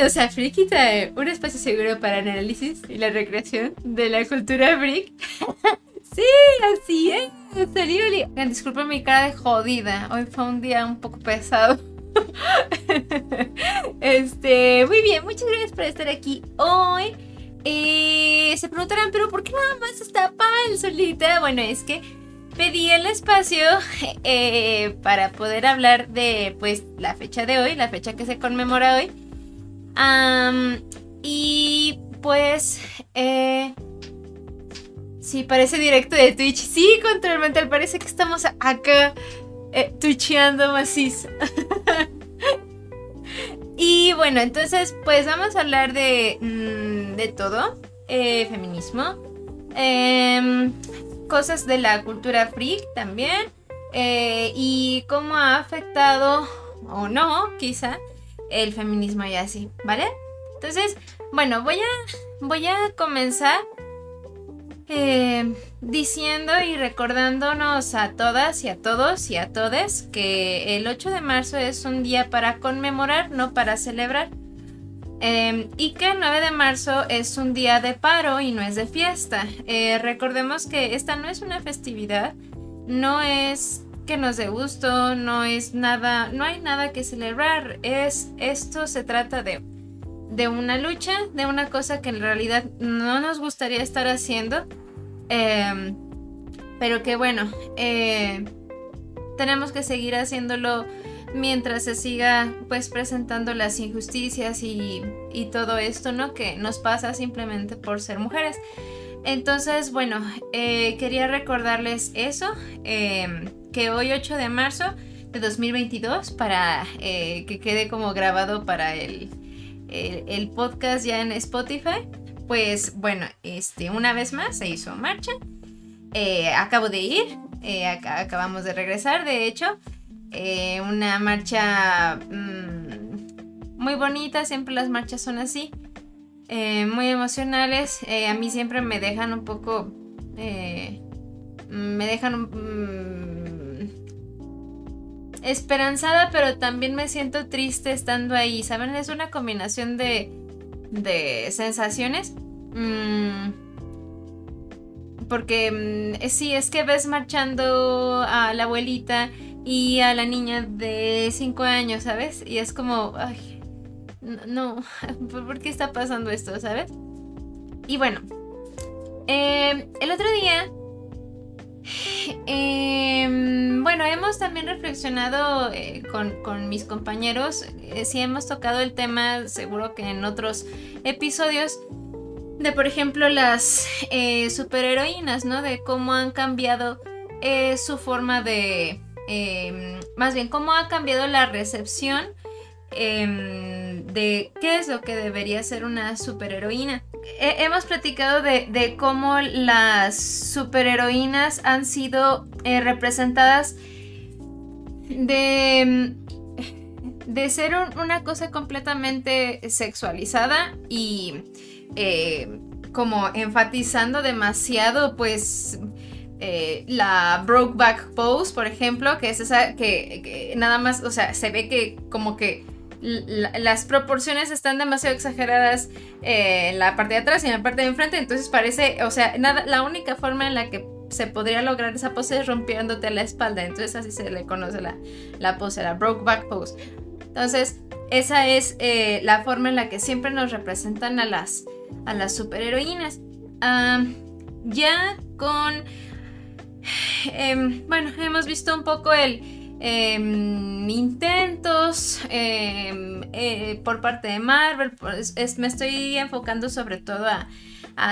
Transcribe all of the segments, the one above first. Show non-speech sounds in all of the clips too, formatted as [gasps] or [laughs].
Bienvenidos a Freaky un espacio seguro para análisis y la recreación de la cultura freak. [laughs] sí, así es. Salí, Disculpen mi cara de jodida. Hoy fue un día un poco pesado. [laughs] este, muy bien, muchas gracias por estar aquí hoy. Eh, se preguntarán, pero ¿por qué nada más está Pal solita? Bueno, es que pedí el espacio [laughs] eh, para poder hablar de pues la fecha de hoy, la fecha que se conmemora hoy. Y pues... Eh, sí, parece directo de Twitch. Sí, control mental, parece que estamos acá eh, twitcheando macizo. [laughs] y bueno, entonces pues vamos a hablar de, mm, de todo. Eh, feminismo. Eh, cosas de la cultura freak también eh, y cómo ha afectado o no, quizá, el feminismo y así, ¿vale? Entonces, bueno, voy a, voy a comenzar eh, diciendo y recordándonos a todas y a todos y a todes que el 8 de marzo es un día para conmemorar, no para celebrar. Em, y que el 9 de marzo es un día de paro y no es de fiesta. Eh, recordemos que esta no es una festividad, no es que nos dé gusto, no es nada, no hay nada que celebrar. Es esto se trata de de una lucha, de una cosa que en realidad no nos gustaría estar haciendo, em, pero que bueno, eh, tenemos que seguir haciéndolo mientras se siga pues presentando las injusticias y, todo esto, ¿no? Que nos pasa simplemente por ser mujeres. Entonces, bueno, eh, quería recordarles eso, em, que hoy 8 de marzo de 2022, para eh, que quede como grabado para el, el, podcast ya en Spotify, pues bueno, este, una vez más se hizo marcha. Eh, acabo de ir, acabamos de regresar, de hecho, eh, una marcha mm, muy bonita, siempre las marchas son así, eh, muy emocionales, eh, a mí siempre me dejan un poco, me dejan mm, esperanzada, pero también me siento triste estando ahí, ¿saben? Es una combinación de, de sensaciones. Mm, porque sí, es que ves marchando a la abuelita y a la niña de 5 años, ¿sabes? Y es como, ay, no, [laughs] ¿por qué está pasando esto, ¿sabes? Y bueno, em, el otro día, em, bueno, hemos también reflexionado eh, con, mis compañeros, eh, si hemos tocado el tema, seguro que en otros episodios, de por ejemplo las eh, superheroínas, ¿no? De cómo han cambiado su forma de Em, más bien cómo ha cambiado la recepción em, de qué es lo que debería ser una superheroína. Hemos platicado de, cómo las superheroínas han sido eh, representadas de, ser una cosa completamente sexualizada y eh, como enfatizando demasiado pues eh, la Brokeback Pose, por ejemplo, que es esa que, nada más, o sea, se ve que como que las proporciones están demasiado exageradas eh, en la parte de atrás y en la parte de enfrente, entonces parece, o sea, nada, la única forma en la que se podría lograr esa pose es rompiéndote la espalda, entonces así se le conoce la, la pose, la Brokeback Pose. Entonces, esa es eh, la forma en la que siempre nos representan a las, a las ya con [sighs] Em, bueno, hemos visto un poco el em, intentos em, eh, por parte de Marvel. Me estoy enfocando sobre todo a,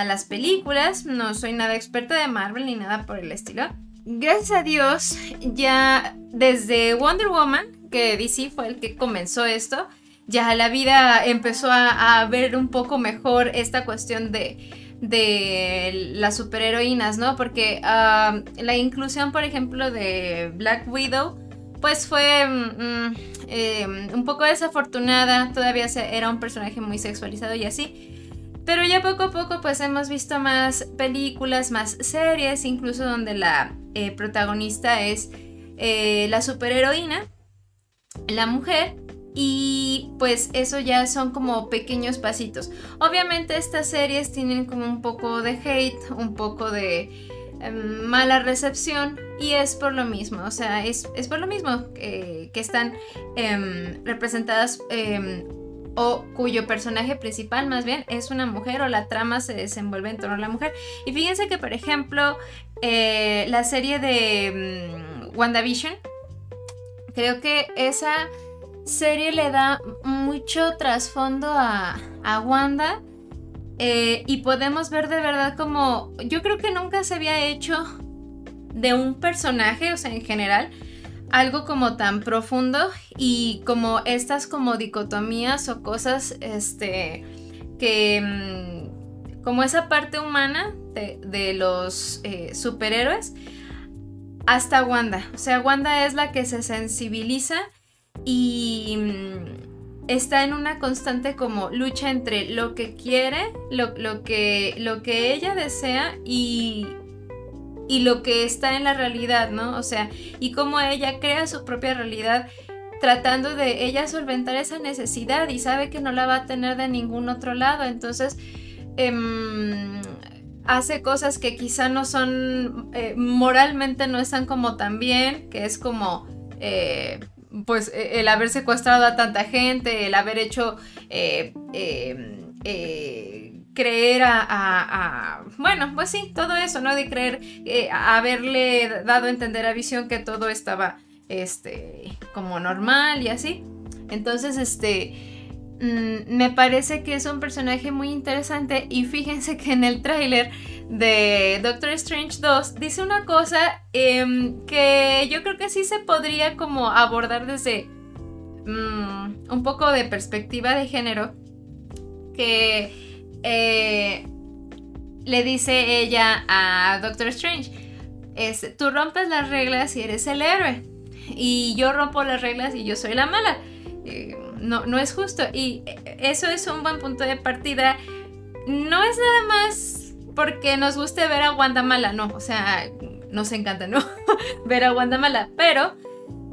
las películas. No soy nada experta de Marvel ni nada por el estilo. Gracias a Dios, ya desde Wonder Woman, que DC fue el que comenzó esto, ya la vida empezó a ver un poco mejor esta cuestión de de las superheroínas, ¿no? Porque ah, la inclusión, por ejemplo, de Black Widow, pues fue mm, mm, em, un poco desafortunada, todavía era un personaje muy sexualizado y así. Pero ya poco a poco pues hemos visto más películas, más series, incluso donde la eh, protagonista es eh, la superheroína, la mujer, Y pues eso ya son como pequeños pasitos. Obviamente estas series tienen como un poco de hate, un poco de em, mala recepción y es por lo mismo, o sea, es, por lo mismo que están em, representadas em, o cuyo personaje principal más bien es una mujer o la trama se desenvuelve en torno a la mujer. Y fíjense que, por ejemplo, eh, la serie de mm, WandaVision, creo que esa serie le da mucho trasfondo a, Wanda. Eh, y podemos ver de verdad como yo creo que nunca se había hecho de un personaje, o sea, en general, algo como tan profundo y como estas como dicotomías o cosas este que mm, como esa parte humana de, los eh, superhéroes hasta Wanda. O sea Wanda es la que se sensibiliza y mm, está en una constante como lucha entre lo que quiere lo, lo que lo que ella desea y y lo que está en la realidad, ¿no? O sea, y cómo ella crea su propia realidad tratando de ella solventar esa necesidad y sabe que no la va a tener de ningún otro lado. Entonces, em, hace cosas que quizá no son, eh, moralmente no están como tan bien, que es como, eh, pues, e, el haber secuestrado a tanta gente, el haber hecho... Eh, em, creer a, bueno, pues sí, todo eso, ¿no? De creer, eh, haberle dado a entender a Visión que todo estaba, este, como normal y así. Entonces, este, mm, me parece que es un personaje muy interesante y fíjense que en el tráiler de Doctor Strange 2 dice una cosa em, que yo creo que sí se podría como abordar desde mm, un poco de perspectiva de género, que eh, le dice ella a Doctor Strange, es, tú rompes las reglas y eres el héroe. Y yo rompo las reglas y yo soy la mala. Eh, no, no es justo. Y eso es un buen punto de partida. No es nada más porque nos guste ver a Wanda mala, no. O sea, nos encanta, ¿no? [laughs] ver a Wanda mala. Pero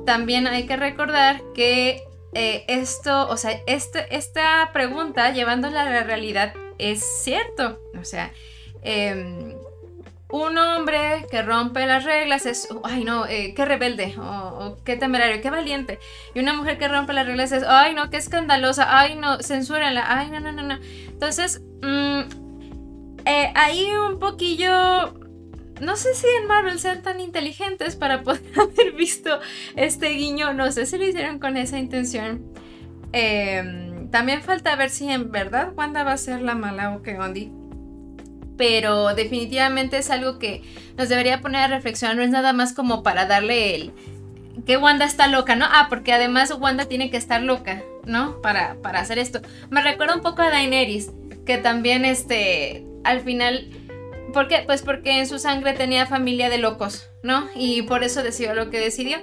también hay que recordar que eh, esto, o sea, este, esta pregunta, llevándola a la realidad, es cierto. O sea, em, un hombre que rompe las reglas es, ay no, eh, qué rebelde, o, qué temerario, qué valiente. Y una mujer que rompe las reglas es, ay no, qué escandalosa, ay no, censúrenla, ay no, no, no, no. Entonces, mm, eh, ahí un poquillo, no sé si en Marvel sean tan inteligentes para [laughs] poder haber visto este guiño, no sé si lo hicieron con esa intención. Eh, también falta ver si en verdad Wanda va a ser la mala o qué ondi. Pero definitivamente es algo que nos debería poner a reflexionar. No es nada más como para darle el. Que Wanda está loca, ¿no? Ah, porque además Wanda tiene que estar loca, ¿no? Para, para hacer esto. Me recuerda un poco a Daenerys, que también, este, al final. ¿Por qué? Pues porque en su sangre tenía familia de locos, ¿no? Y por eso decidió lo que decidió.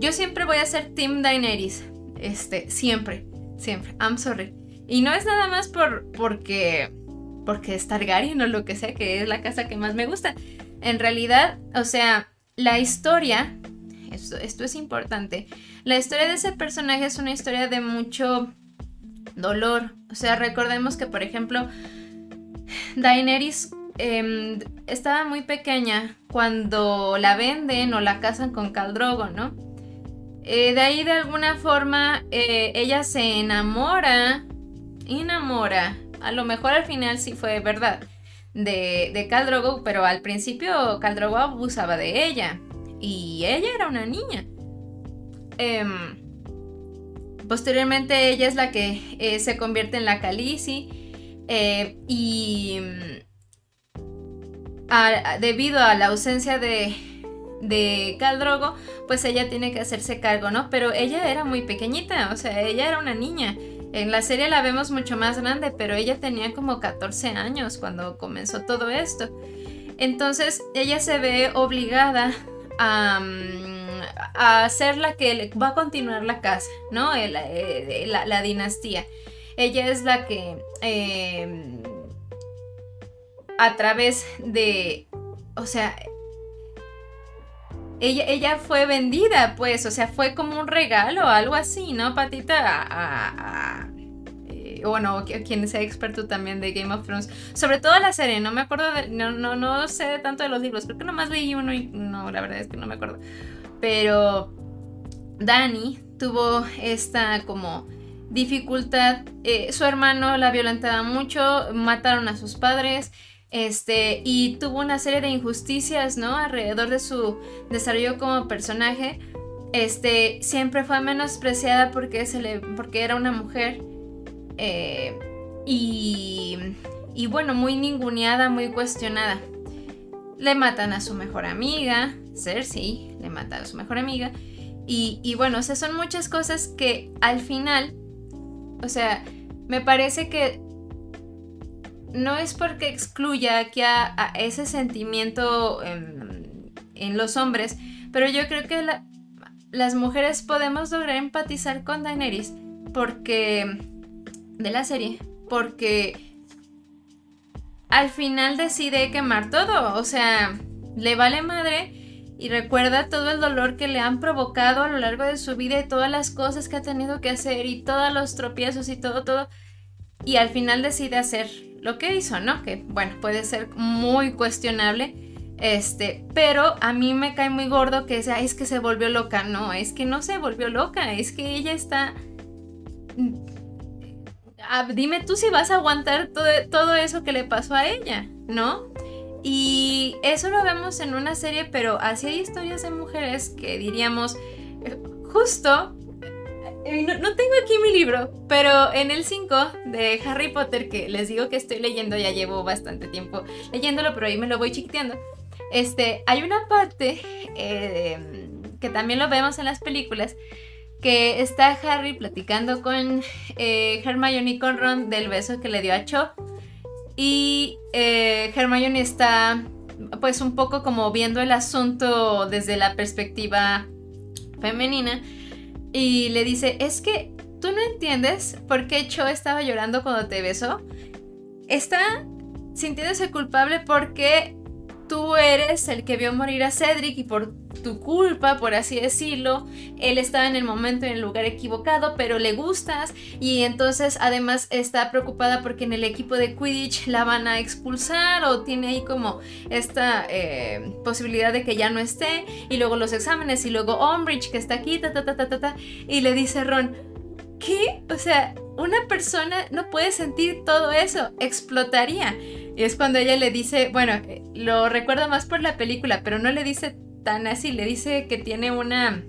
Yo siempre voy a ser Team Daenerys. Este, siempre. Siempre. I'm sorry. Y no es nada más por porque porque es Targaryen o lo que sea, que es la casa que más me gusta. En realidad, o sea, la historia, esto, esto es importante, la historia de ese personaje es una historia de mucho dolor. O sea, recordemos que, por ejemplo, Daenerys em, estaba muy pequeña cuando la venden o la casan con Khal Drogo, ¿no? Eh, de ahí de alguna forma eh, ella se enamora, enamora, a lo mejor al final sí fue verdad, de, de Drogo, pero al principio Drogo abusaba de ella y ella era una niña. Em, posteriormente ella es la que eh, se convierte en la Khaleesi y mm, debido a la ausencia de, de Caldrogo, pues ella tiene que hacerse cargo, ¿no? Pero ella era muy pequeñita, o sea, ella era una niña. En la serie la vemos mucho más grande, pero ella tenía como 14 años cuando comenzó todo esto. Entonces ella se ve obligada a, a ser la que va a continuar la casa, ¿no? Eh, la, dinastía. Ella es la que em, a través de, o sea, ella, ella fue vendida, pues, o sea, fue como un regalo, algo así, ¿no, Patita? A, eh, bueno, quien sea experto también de Game of Thrones. Sobre todo la serie, no me acuerdo, no, no, no sé tanto de los libros, creo que nomás leí uno y no, la verdad es que no me acuerdo. Pero Dani tuvo esta como dificultad. Eh, su hermano la violentaba mucho, mataron a sus padres. Este, y tuvo una serie de injusticias, ¿no? Alrededor de su desarrollo como personaje. Este, siempre fue menospreciada porque, se le, porque era una mujer. Eh, y, y bueno, muy ninguneada, muy cuestionada. Le matan a su mejor amiga, Cersei, le mata a su mejor amiga. Y, bueno, o son muchas cosas que al final, o sea, me parece que no es porque excluya aquí a, ese sentimiento en, los hombres, pero yo creo que las mujeres podemos lograr empatizar con Daenerys porque de la serie, porque al final decide quemar todo, o sea, le vale madre y recuerda todo el dolor que le han provocado a lo largo de su vida y todas las cosas que ha tenido que hacer y todos los tropiezos y todo, todo. Y al final decide hacer lo que hizo, ¿no? Que bueno, puede ser muy cuestionable. Este, pero a mí me cae muy gordo que sea, es que se volvió loca. No, es que no se volvió loca, es que ella está. Mm, dime tú si vas a aguantar todo, todo eso que le pasó a ella, ¿no? Y eso lo vemos en una serie, pero así hay historias de mujeres que diríamos, eh, justo eh, no, tengo aquí mi libro, pero en el 5 de Harry Potter, que les digo que estoy leyendo, ya llevo bastante tiempo leyéndolo, pero ahí me lo voy chiquiteando. Este, hay una parte eh, que también lo vemos en las películas, que está Harry platicando con eh, Hermione y con Ron del beso que le dio a Cho. Y Hermione está pues un poco como viendo el asunto desde la perspectiva femenina y le dice, es que tú no entiendes por qué Cho estaba llorando cuando te besó. Está sintiéndose culpable porque tú eres el que vio morir a Cedric y por tu culpa, por así decirlo, él estaba en el momento en el lugar equivocado, pero le gustas. Y entonces además está preocupada porque en el equipo de Quidditch la van a expulsar o tiene ahí como esta eh, posibilidad de que ya no esté. Y luego los exámenes y luego Umbridge que está aquí, ta ta ta ta ta, ta. Y le dice Ron, ¿qué? O sea, una persona no puede sentir todo eso, explotaría. Y es cuando ella le dice, bueno, eh, lo recuerdo más por la película, pero no le dice tan así, le dice que tiene una,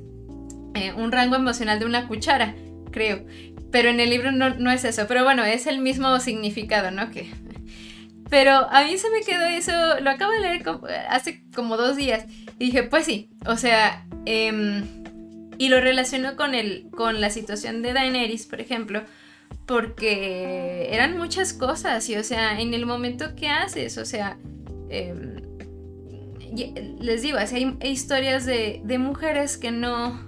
eh, un rango emocional de una cuchara, creo. Pero en el libro no, es eso, pero bueno, es el mismo significado, ¿no? Que... Pero a mí se me quedó eso, lo acabo de leer hace como dos días y dije, pues sí, o sea, em, y lo relaciono con, el, con la situación de Daenerys, por ejemplo, porque eran muchas cosas y, o sea, en el momento que haces, o sea, em, les digo, hay historias de, mujeres que no,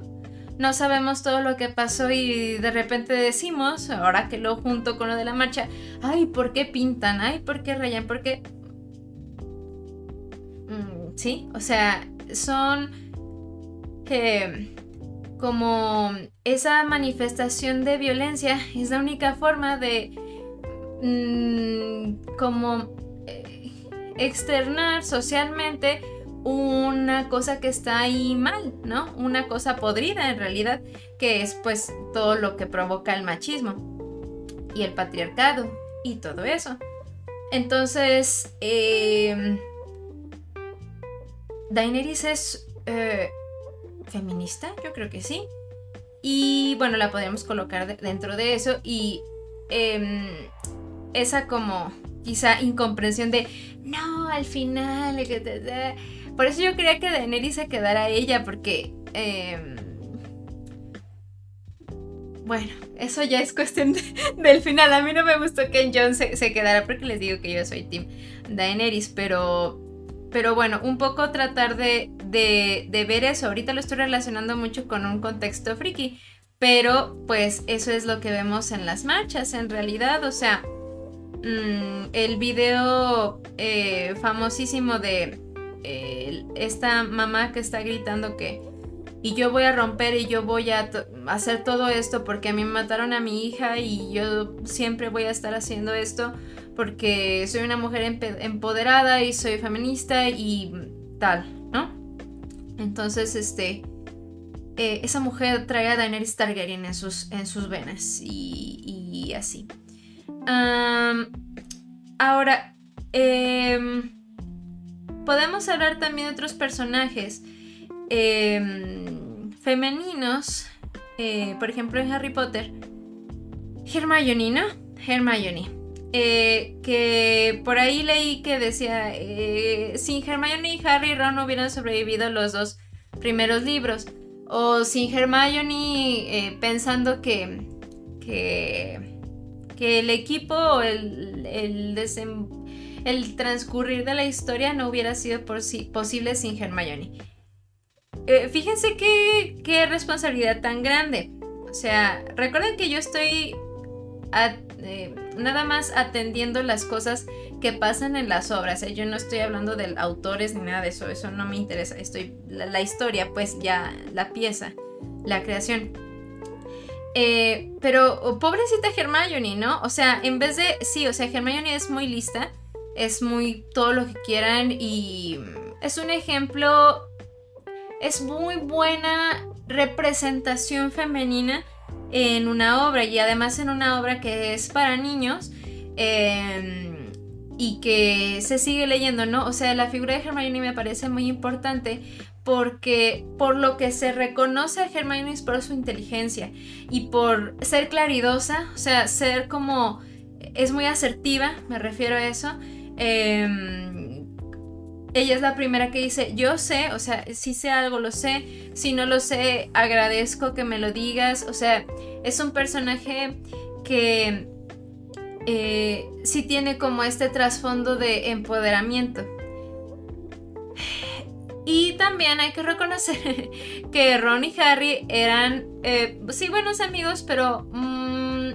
no sabemos todo lo que pasó y de repente decimos, ahora que lo junto con lo de la marcha, ay, ¿por qué pintan? Ay, ¿por qué rayan? ¿Por qué? Mm, sí, o sea, son que como esa manifestación de violencia es la única forma de mm, como eh, externar socialmente una cosa que está ahí mal, ¿no? Una cosa podrida en realidad, que es pues todo lo que provoca el machismo y el patriarcado y todo eso. Entonces, eh, Daenerys es eh, feminista, yo creo que sí. Y bueno, la podríamos colocar dentro de eso y em, esa como quizá incomprensión de, no, al final, por eso yo quería que Daenerys se quedara ella, porque... Em, bueno, eso ya es cuestión [laughs] del final. A mí no me gustó que Jon se, se, quedara porque les digo que yo soy Team Daenerys, pero, pero bueno, un poco tratar de, de, de, ver eso. Ahorita lo estoy relacionando mucho con un contexto friki, pero pues eso es lo que vemos en las marchas en realidad. O sea, Mm, el video eh, famosísimo de esta mamá que está gritando que y yo voy a romper y yo voy a hacer todo esto porque a mí me mataron a mi hija y yo siempre voy a estar haciendo esto porque soy una mujer empoderada y soy feminista y tal, ¿no? Entonces, este, eh, esa mujer trae a Daenerys Targaryen en sus, en sus venas y, así. Ahora, em, podemos hablar también de otros personajes em, femeninos, eh, por ejemplo en Harry Potter, Hermione, ¿no? Hermione. Eh, que por ahí leí que decía, eh, sin Hermione y Harry Ron hubieran sobrevivido los dos primeros libros. O sin Hermione pensando que, que, que, el equipo el, el, transcurrir de la historia no hubiera sido posible sin Hermione. fíjense qué, qué responsabilidad tan grande. O sea, recuerden que yo estoy eh, nada más atendiendo las cosas que pasan en las obras. ¿eh? Yo no estoy hablando de autores ni nada de eso, eso no me interesa. Estoy la, historia, pues ya la pieza, la creación. Eh, pero pobrecita Hermione, ¿no? O sea, en vez de, sí, o sea, Hermione es muy lista, es muy todo lo que quieran y es un ejemplo, es muy buena representación femenina en una obra y además en una obra que es para niños em, y que se sigue leyendo, ¿no? O sea, la figura de Hermione me parece muy importante porque por lo que se reconoce a Hermione es por su inteligencia y por ser claridosa, o sea, ser como es muy asertiva, me refiero a eso. Em, ella es la primera que dice, yo sé, o sea, si sé algo, lo sé, si no lo sé, agradezco que me lo digas, o sea, es un personaje que eh, sí tiene como este trasfondo de empoderamiento. Y también hay que reconocer [laughs] que Ron y Harry eran, eh, sí, buenos amigos, pero mm,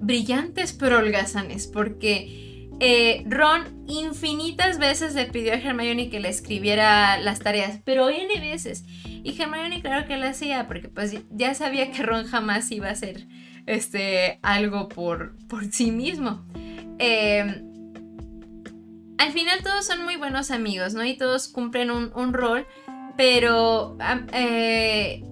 brillantes pero holgazanes, porque eh, Ron infinitas veces le pidió a Hermione que le escribiera las tareas, pero N veces. Y Hermione claro que lo hacía, porque pues ya sabía que Ron jamás iba a hacer este, algo por, por sí mismo. Em, al final todos son muy buenos amigos, ¿no? Y todos cumplen un, rol, pero eh,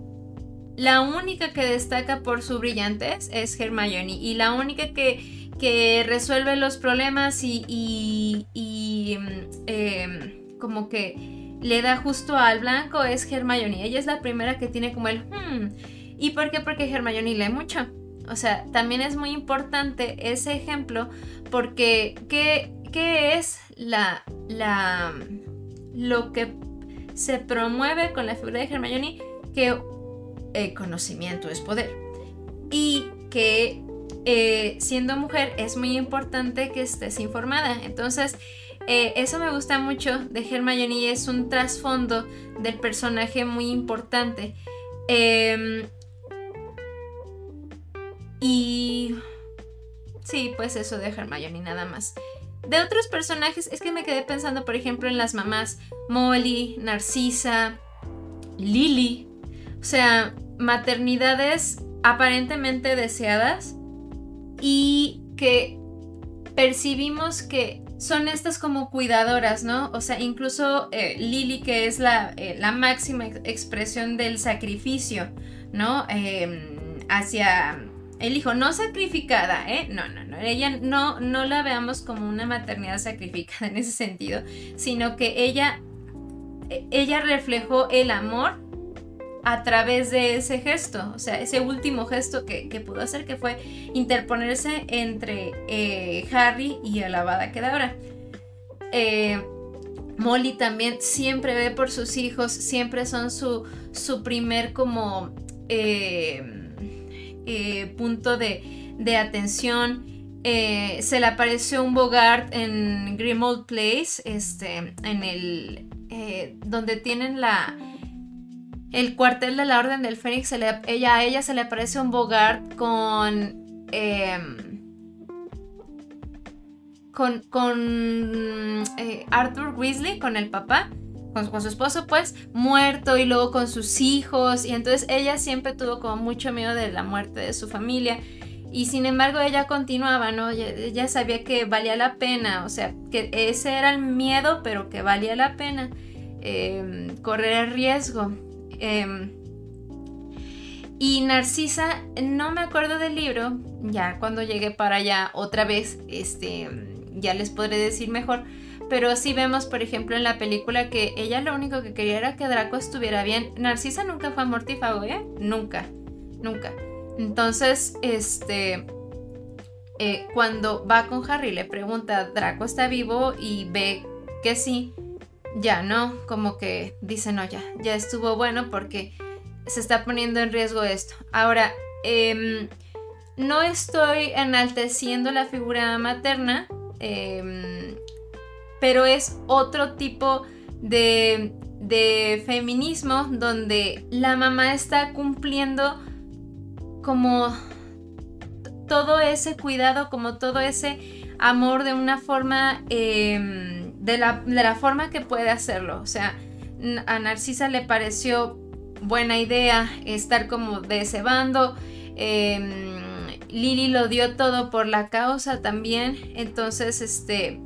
la única que destaca por su brillantez es Hermione y la única que que resuelve los problemas y, mm, em, como que le da justo al blanco es Hermione. Ella es la primera que tiene como el hmm. ¿Y por qué? Porque Hermione lee mucho. O sea, también es muy importante ese ejemplo porque ¿qué, qué es la, la, lo que se promueve con la figura de Hermione? Que el conocimiento es poder. Y que eh, siendo mujer es muy importante que estés informada. Entonces, eh, eso me gusta mucho de Hermione es un trasfondo del personaje muy importante. Em, y sí, pues eso de Hermione nada más. De otros personajes es que me quedé pensando, por ejemplo, en las mamás Molly, Narcisa, Lily. O sea, maternidades aparentemente deseadas y que percibimos que son estas como cuidadoras, ¿no? O sea, incluso eh, Lily, que es la, eh, la, máxima expresión del sacrificio, ¿no? Em, hacia el hijo, no sacrificada, ¿eh? No, no, no. Ella no, no la veamos como una maternidad sacrificada en ese sentido, sino que ella, e, ella reflejó el amor a través de ese gesto, o sea, ese último gesto que, pudo hacer, que fue interponerse entre eh, Harry y el Abada Kedavra. Eh, Molly también siempre ve por sus hijos, siempre son su, su primer como eh, punto de, atención. se le apareció un Bogart en Grimald Place, este, en el donde tienen la, el cuartel de la Orden del Fénix, ella, a ella se le aparece un Bogart con... Em, con, con eh, Arthur Weasley, con el papá, con, su esposo, pues, muerto y luego con sus hijos. Y entonces ella siempre tuvo como mucho miedo de la muerte de su familia. Y sin embargo ella continuaba, ¿no? Ella, sabía que valía la pena, o sea, que ese era el miedo, pero que valía la pena em, correr el riesgo. Em, y Narcisa, no me acuerdo del libro, ya cuando llegué para allá otra vez, este, ya les podré decir mejor, pero sí vemos, por ejemplo, en la película que ella lo único que quería era que Draco estuviera bien. Narcisa nunca fue mortífago, ¿eh? Nunca, nunca. Entonces, este, eh, cuando va con Harry le pregunta, ¿Draco está vivo? Y ve que sí, ya no, como que dice, no, ya, ya estuvo bueno porque se está poniendo en riesgo esto. Ahora, em, no estoy enalteciendo la figura materna, em, pero es otro tipo de, feminismo donde la mamá está cumpliendo como todo ese cuidado, como todo ese amor de una forma, em, de, la, forma que puede hacerlo. O sea, a Narcisa le pareció buena idea estar como de ese bando. Em, Lily lo dio todo por la causa también. Entonces, este,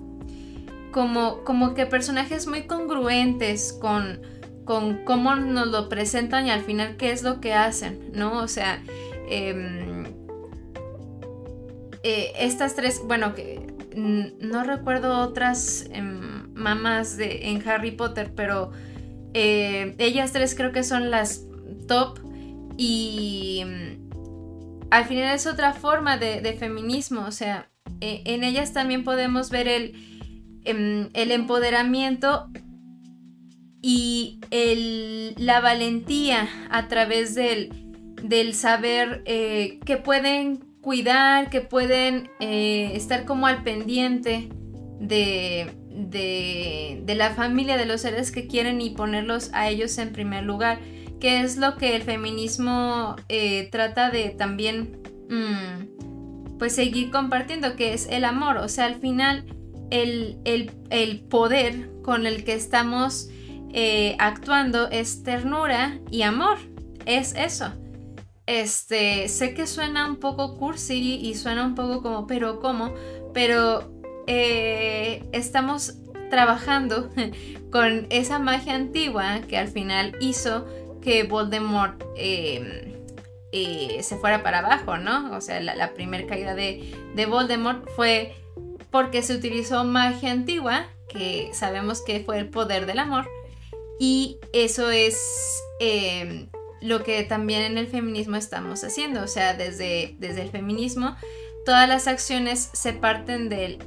como, como que personajes muy congruentes con, con cómo nos lo presentan y al final qué es lo que hacen, ¿no? O sea, em, eh, estas tres, bueno, que no recuerdo otras em, mamás de, en Harry Potter, pero eh, ellas tres creo que son las top y em, al final es otra forma de, feminismo, o sea, e, en ellas también podemos ver el Em, el empoderamiento y la valentía a través del, saber eh, que pueden cuidar, que pueden eh, estar como al pendiente de, la familia, de los seres que quieren y ponerlos a ellos en primer lugar, que es lo que el feminismo eh, trata de también mm, pues seguir compartiendo, que es el amor, o sea, al final el, poder con el que estamos eh, actuando es ternura y amor. Es eso. Este, sé que suena un poco cursi y suena un poco como, pero ¿cómo? Pero eh, estamos trabajando [laughs] con esa magia antigua que al final hizo que Voldemort em, eh, se fuera para abajo, ¿no? O sea, la, primera caída de, de Voldemort fue porque se utilizó magia antigua, que sabemos que fue el poder del amor, y eso es em, lo que también en el feminismo estamos haciendo, o sea, desde, desde el feminismo, todas las acciones se parten del,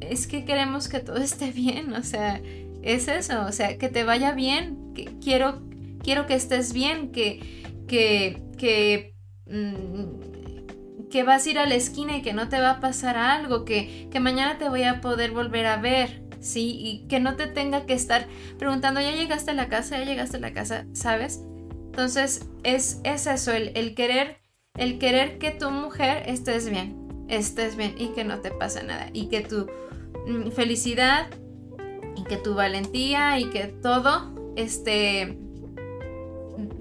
es que queremos que todo [laughs] esté bien, o sea, es eso, o sea, que te vaya bien, quiero, quiero que estés bien, que, que, que mm, que vas a ir a la esquina y que no te va a pasar algo, que, mañana te voy a poder volver a ver, ¿sí? Y que no te tenga que estar preguntando, ya llegaste a la casa, ya llegaste a la casa, ¿sabes? Entonces es, es eso, el, querer, el querer que tu mujer estés bien, estés bien y que no te pase nada y que tu mm, felicidad y que tu valentía y que todo esté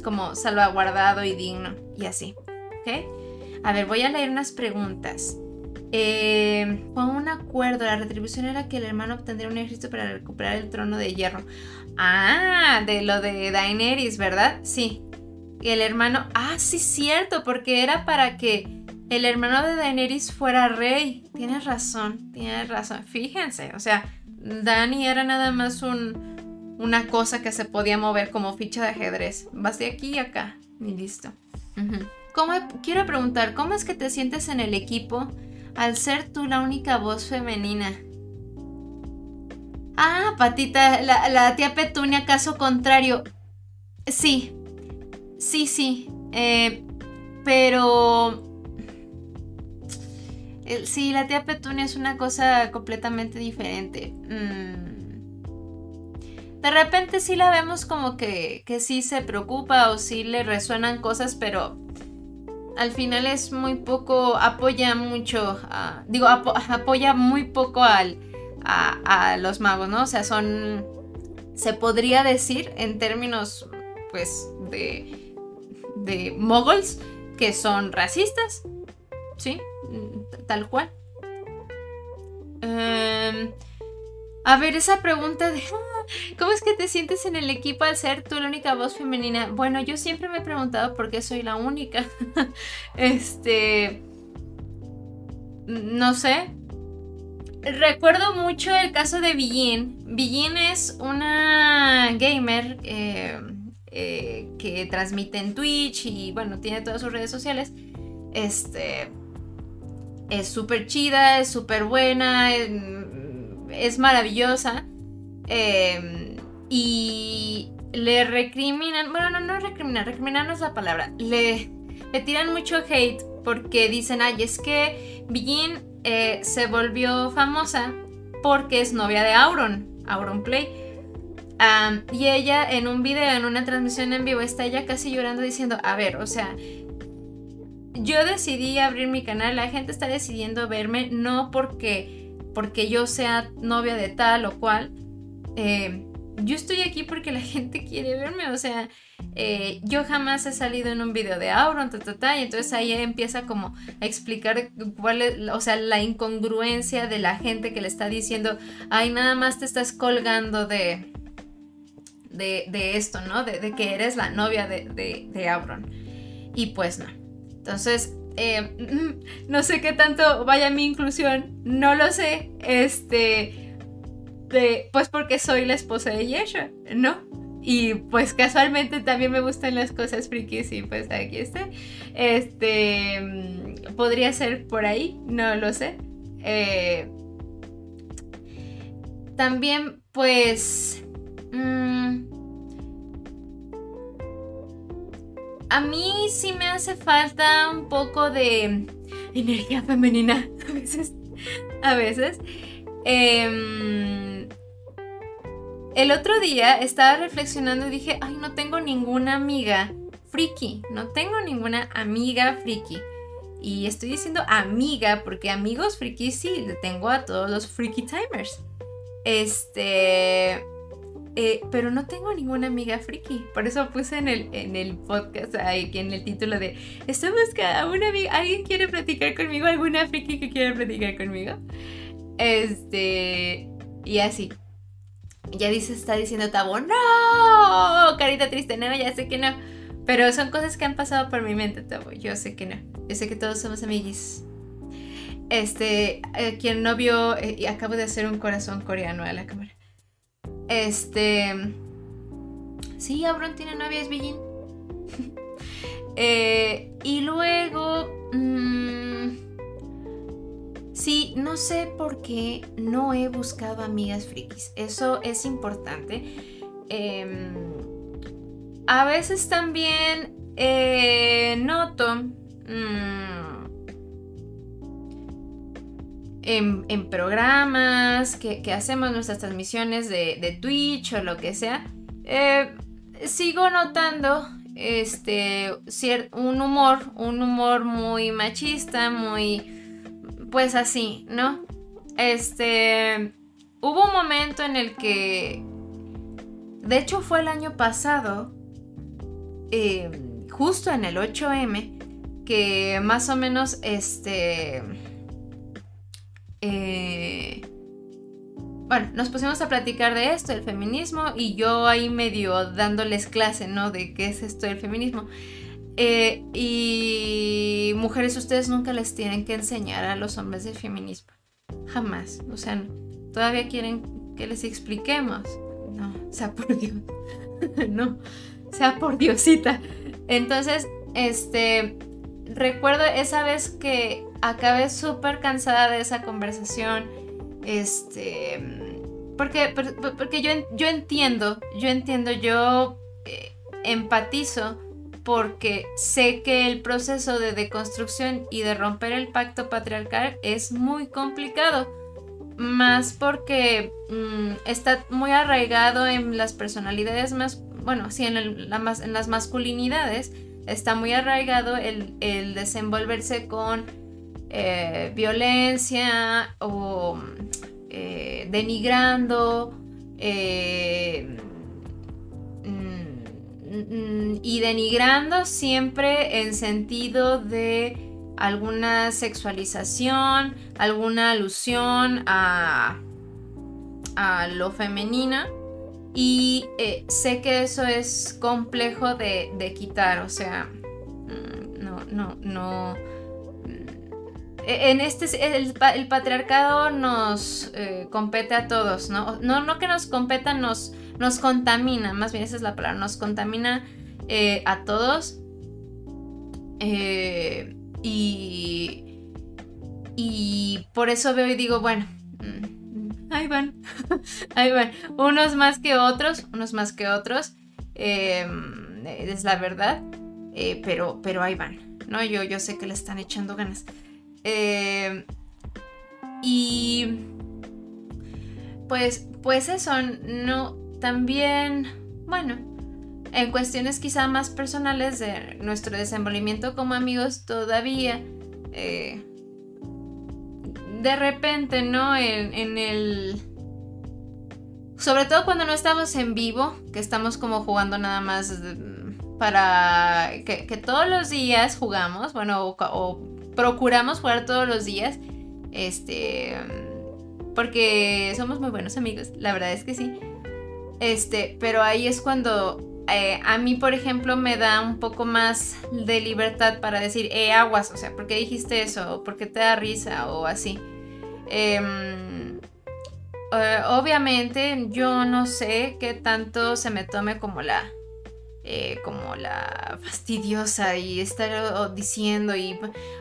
como salvaguardado y digno y así, ¿ok? A ver, voy a leer unas preguntas. Eh, con un acuerdo, la retribución era que el hermano obtendría un ejército para recuperar el trono de hierro. Ah, de lo de Daenerys, ¿verdad? Sí. El hermano, ah, sí, cierto, porque era para que el hermano de Daenerys fuera rey. Tienes razón, tienes razón. Fíjense, o sea, Dani era nada más un, una cosa que se podía mover como ficha de ajedrez. Vas de aquí y acá y listo quiero preguntar, ¿cómo es que te sientes en el equipo al ser tú la única voz femenina? Ah, Patita, la, tía Petunia, caso contrario. Sí, sí, sí. Eh, pero... Sí, la tía Petunia es una cosa completamente diferente. Mm. De repente sí la vemos como que, que sí se preocupa o sí le resuenan cosas, pero al final es muy poco, apoya mucho, digo, apoya muy poco al, a, los magos, ¿no? O sea, son, se podría decir en términos, pues, de, de moguls, que son racistas, ¿sí? Tal cual. Em, a ver, esa pregunta de ¿cómo es que te sientes en el equipo al ser tú la única voz femenina? Bueno, yo siempre me he preguntado por qué soy la única. [laughs] este. No sé. Recuerdo mucho el caso de Billin. Billin es una gamer eh, eh, que transmite en Twitch y bueno, tiene todas sus redes sociales. Este. Es súper chida, es súper buena, es, maravillosa. Em, y le recriminan, bueno, no, no recriminan, recriminan no es la palabra. Le, le tiran mucho hate porque dicen, ay, es que Billin eh, se volvió famosa porque es novia de Auron, Auron Play. y ella en un video, en una transmisión en vivo, está ella casi llorando diciendo, a ver, o sea, yo decidí abrir mi canal, la gente está decidiendo verme, no porque, porque yo sea novia de tal o cual. Eh, yo estoy aquí porque la [laughs] gente quiere verme, o sea, eh, yo jamás he salido en un video de Auron, ta, y entonces ahí empieza como a explicar cuál es, o sea, la incongruencia de la gente que le está diciendo, ay, nada más te estás colgando de, de, esto, ¿no? De, que eres la novia de, de, de Auron. Y pues no. Entonces, eh, [laughs] no sé qué tanto vaya mi inclusión, no lo sé. Este, pues porque soy la esposa de Yeshua, ¿no? Y pues casualmente también me gustan las cosas frikis y pues aquí está. Este, mm, podría ser por ahí, no lo sé. Eh, también pues... Mm, a mí sí me hace falta un poco de energía femenina [laughs] a veces. A veces. Em, el otro día estaba reflexionando y dije, ay, no tengo ninguna amiga friki. No tengo ninguna amiga friki. Y estoy diciendo amiga porque amigos friki sí, le tengo a todos los friki timers. Este... Eh, pero no tengo ninguna amiga friki. Por eso puse en el, en el podcast, aquí en el título de Estoy buscando una amiga. ¿Alguien quiere platicar conmigo? ¿Alguna friki que quiera platicar conmigo? Este. Y así. Ya dice, está diciendo Tabo, ¡No! Carita triste, no, ya sé que no. Pero son cosas que han pasado por mi mente, Tabo. Yo sé que no. Yo sé que todos somos amiguis. Este, eh, quien no vio, eh, y acabo de hacer un corazón coreano a la cámara. Este. Sí, Auron tiene novia, es Billin. [laughs] Eh, y luego. Mm, sí, no sé por qué no he buscado amigas frikis. Eso es importante. Em, a veces también eh, noto. Mm, en, programas, que, hacemos nuestras transmisiones de, Twitch o lo que sea, eh, sigo notando este un humor, un humor muy machista, muy pues así, ¿no? Este hubo un momento en el que de hecho fue el año pasado, eh, justo en el 8M, que más o menos este eh, bueno, nos pusimos a platicar de esto, el feminismo, y yo ahí medio dándoles clase, ¿no? De qué es esto del feminismo. Eh, y mujeres, ustedes nunca les tienen que enseñar a los hombres del feminismo. Jamás. O sea, todavía quieren que les expliquemos. No, sea por Dios. [laughs] no, sea por Diosita. Entonces, este, recuerdo esa vez que acabé súper cansada de esa conversación. Este. Porque, porque yo, yo entiendo, yo entiendo, yo eh, empatizo porque sé que el proceso de deconstrucción y de romper el pacto patriarcal es muy complicado. Más porque mm, está muy arraigado en las personalidades más, bueno, sí, en, las masculinidades está muy arraigado el, desenvolverse con eh, violencia o eh, denigrando eh, y denigrando siempre en sentido de alguna sexualización, alguna alusión a, a lo femenina. Y eh, sé que eso es complejo de, quitar, o sea, mm, no, no, no. Mm, en este, el, patriarcado nos eh, compete a todos, ¿no? ¿no? No que nos competa, nos, nos contamina, más bien esa es la palabra, nos contamina eh, a todos. y, y por eso veo y digo, bueno, ahí van, [laughs] ahí van. Unos más que otros, unos más que otros. Em, es la verdad. Eh, pero, pero ahí van. ¿no? Yo, yo sé que le están echando ganas. Em, y pues, pues eso, no, también, bueno, en cuestiones quizá más personales de nuestro desenvolvimiento como amigos todavía, eh, de repente, ¿no? En, el... Sobre todo cuando no estamos en vivo, que estamos como jugando nada más para... Que, todos los días jugamos, bueno, o, procuramos jugar todos los días. Este... Porque somos muy buenos amigos, la verdad es que sí. Este, pero ahí es cuando eh, a mí, por ejemplo, me da un poco más de libertad para decir, eh, aguas, o sea, ¿por qué dijiste eso? ¿Por qué te da risa? O así. Em, eh, obviamente, yo no sé qué tanto se me tome como la. Eh, como la fastidiosa y estar diciendo y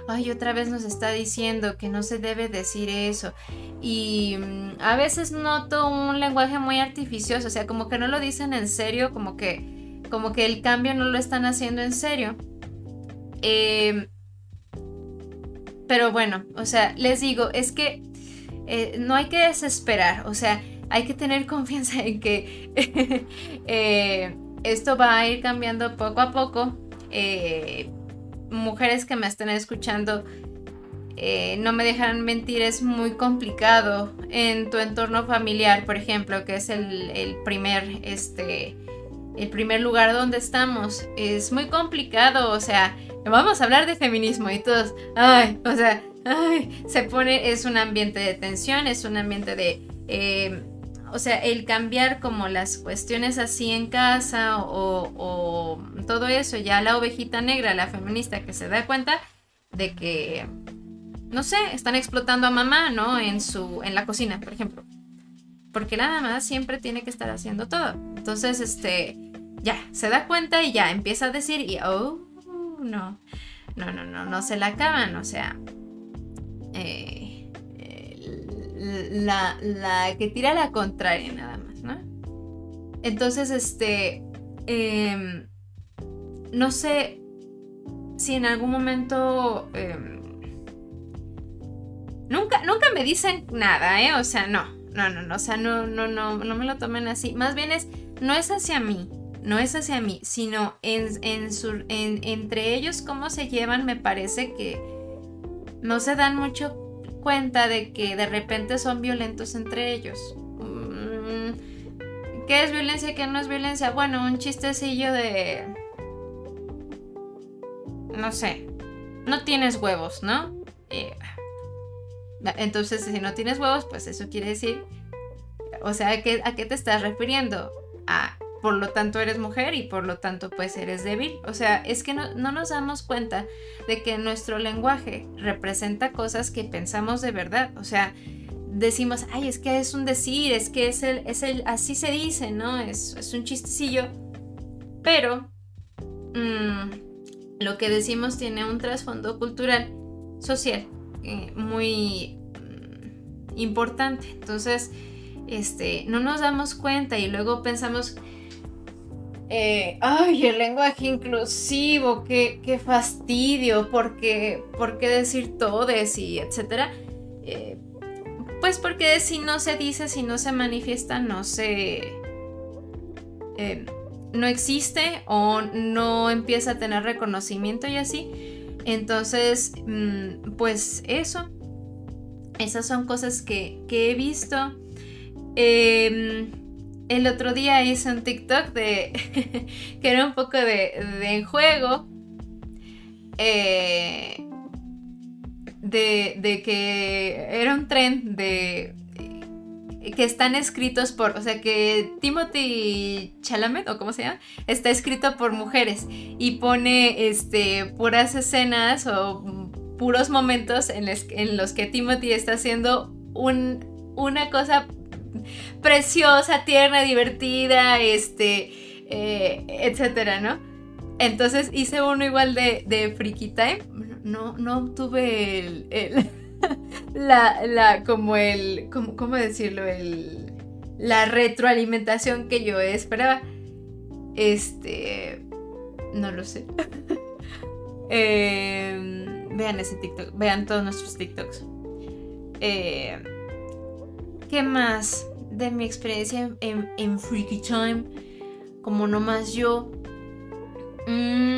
ay otra vez nos está diciendo que no se debe decir eso y mm, a veces noto un lenguaje muy artificioso o sea como que no lo dicen en serio como que como que el cambio no lo están haciendo en serio. Em, pero bueno, o sea, les digo, es que eh, no hay que desesperar, o sea, hay que tener [laughs] confianza en que [laughs] eh, esto va a ir cambiando poco a poco. Eh, mujeres que me estén escuchando, no me dejan mentir, es muy complicado en tu entorno familiar, por ejemplo, que es el, el primer, este, el primer lugar donde estamos. Es muy complicado, o sea, vamos a hablar de feminismo y todos, ay, o sea, ay, se pone, es un ambiente de tensión, es un ambiente de, eh, o sea, el cambiar como las cuestiones así en casa o, todo eso, ya la ovejita negra, la feminista que se da cuenta de que, no sé, están explotando a mamá, ¿no? En su, en la cocina, por ejemplo porque la mamá siempre tiene que estar haciendo todo. Entonces, este, ya, se da cuenta y ya empieza a decir y, oh, no, no, no, no, no se la acaban, o sea, eh, la, la, que tira la contraria nada más, ¿no? Entonces, este, em, no sé si en algún momento... Em, nunca, nunca me dicen nada, ¿eh? O sea, no, no, no, no, o sea, no, no, no, no me lo tomen así. Más bien es, no es hacia mí, no es hacia mí, sino en, en, entre ellos cómo se llevan, me parece que no se dan mucho cuenta de que de repente son violentos entre ellos. Mm, ¿Qué es violencia? ¿Qué no es violencia? Bueno, un chistecillo de... No sé. No tienes huevos, ¿no? Eh, entonces, si no tienes huevos, pues eso quiere decir, o sea, ¿a qué, te estás refiriendo? A, por lo tanto eres mujer y por lo tanto pues eres débil. O sea, es que no, nos damos cuenta de que nuestro lenguaje representa cosas que pensamos de verdad. O sea, decimos, ay, es que es un decir, es que es el, es el, así se dice, ¿no? Es, un chistecillo. Pero mm, lo que decimos tiene un trasfondo cultural, social, eh, muy mm, importante. Entonces, este, no nos damos cuenta y luego pensamos, eh, ay, el lenguaje inclusivo, qué, fastidio, ¿por qué, ¿por qué decir todes y etcétera? Eh, pues porque si no se dice, si no se manifiesta, no se... no existe o no empieza a tener reconocimiento y así. Entonces, mm, pues eso. Esas son cosas que, he visto. Em, el otro día hice un TikTok de [laughs] que era un poco de, de juego. Eh, de, de, que era un tren de que están escritos por, o sea, que Timothy Chalamet, o cómo se llama, está escrito por mujeres y pone este, puras escenas o puros momentos en, los que Timothy está haciendo un, una cosa [laughs] preciosa, tierna, divertida, este, eh, etcétera, ¿no? Entonces hice uno igual de, de Freaky Time. No, no tuve el [laughs] la, la, como el, como, ¿cómo decirlo? El, la retroalimentación que yo esperaba. Este, no lo sé. [laughs] Em, vean ese TikTok, vean todos nuestros TikToks. Eh, ¿Qué más de mi experiencia en, Freaky Time? Como nomás yo. Mmm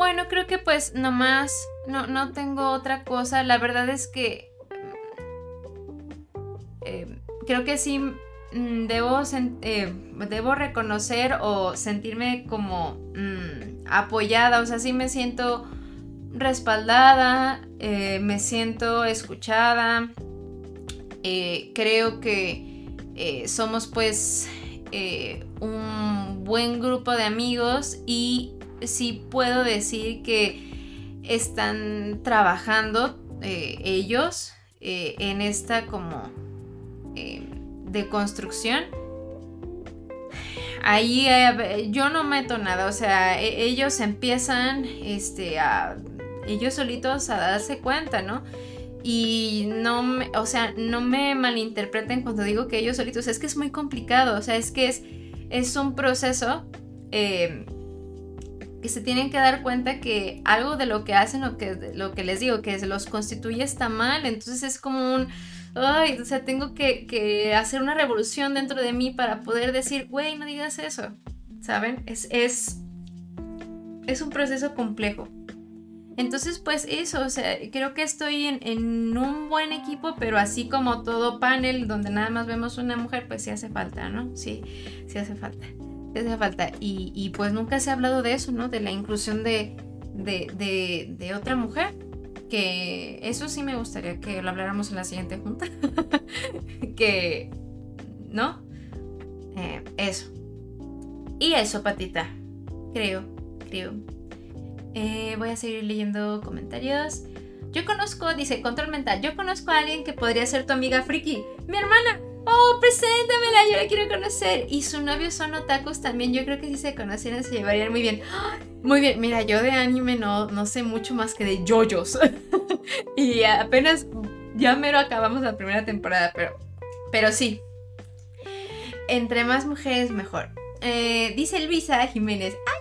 Bueno, creo que pues nomás no, no tengo otra cosa. La verdad es que eh, creo que sí mm, debo, eh, debo reconocer o sentirme como mm, apoyada. O sea, sí me siento respaldada, eh, me siento escuchada. creo que somos pues un buen grupo de amigos y sí puedo decir que están trabajando eh, ellos eh, en esta como eh, de construcción. Ahí yo no meto nada, o sea, e, ellos empiezan este, a ellos solitos a darse cuenta, ¿no? Y no me, o sea, no me malinterpreten cuando digo que ellos solitos, es que es muy complicado, o sea, es que es, es un proceso que se tienen que dar cuenta que algo de lo que hacen, lo que, lo que les digo, que los constituye está mal, entonces es como un, ay, o sea, tengo que, hacer una revolución dentro de mí para poder decir, güey, no digas eso, ¿saben? Es, es, es un proceso complejo. Entonces, pues eso, o sea, creo que estoy en, un buen equipo, pero así como todo panel donde nada más vemos una mujer, pues sí hace falta, ¿no? Sí, sí hace falta hace falta. Y, pues nunca se ha hablado de eso, ¿no? De la inclusión de, de, otra mujer. Que eso sí me gustaría que lo habláramos en la siguiente junta. [laughs] que, ¿no? Eh, eso. Y eso, patita. Creo, creo. Eh, voy a seguir leyendo comentarios. Yo conozco, dice Control Mental, yo conozco a alguien que podría ser tu amiga friki. Mi hermana oh, preséntamela, yo la quiero conocer. Y su novio son otakus también, yo creo que si se conocieran se llevarían muy bien. [gasps] Muy bien, mira, yo de anime no, no sé mucho más que de yoyos. [laughs] y apenas, ya mero acabamos la primera temporada, pero, pero sí. Entre más mujeres, mejor. Eh, dice Luisa Jiménez, ¡ay!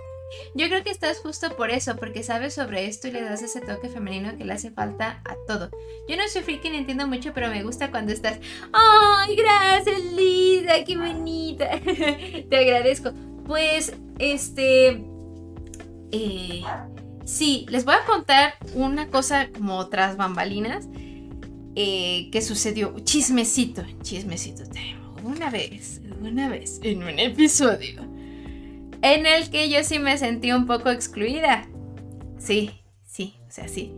Yo creo que estás justo por eso, porque sabes sobre esto y le das ese toque femenino que le hace falta a todo. Yo no soy friki ni entiendo mucho, pero me gusta cuando estás. ¡Ay, gracias, Lisa! ¡Qué bonita! [laughs] Te agradezco. Pues, este. Eh, sí, les voy a contar una cosa como tras bambalinas eh, que sucedió. Chismecito, chismecito. Una vez, una vez, en un episodio en el que yo sí me sentí un poco excluida. Sí, sí, o sea, sí.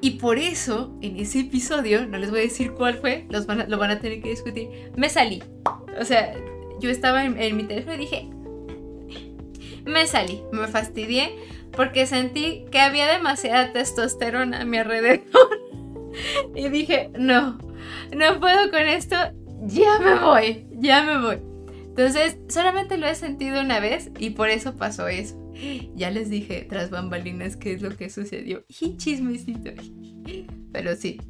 Y por eso, en ese episodio, no les voy a decir cuál fue, los lo van a tener que discutir, me salí. O sea, yo estaba en, mi teléfono y dije, me salí, me fastidié porque sentí que había demasiada testosterona a mi alrededor. [laughs] y dije, no, no puedo con esto, ya me voy, ya me voy. Entonces, solamente lo he sentido una vez y por eso pasó eso. Ya les dije tras bambalinas qué es lo que sucedió. [laughs] Y chismecito. Pero sí.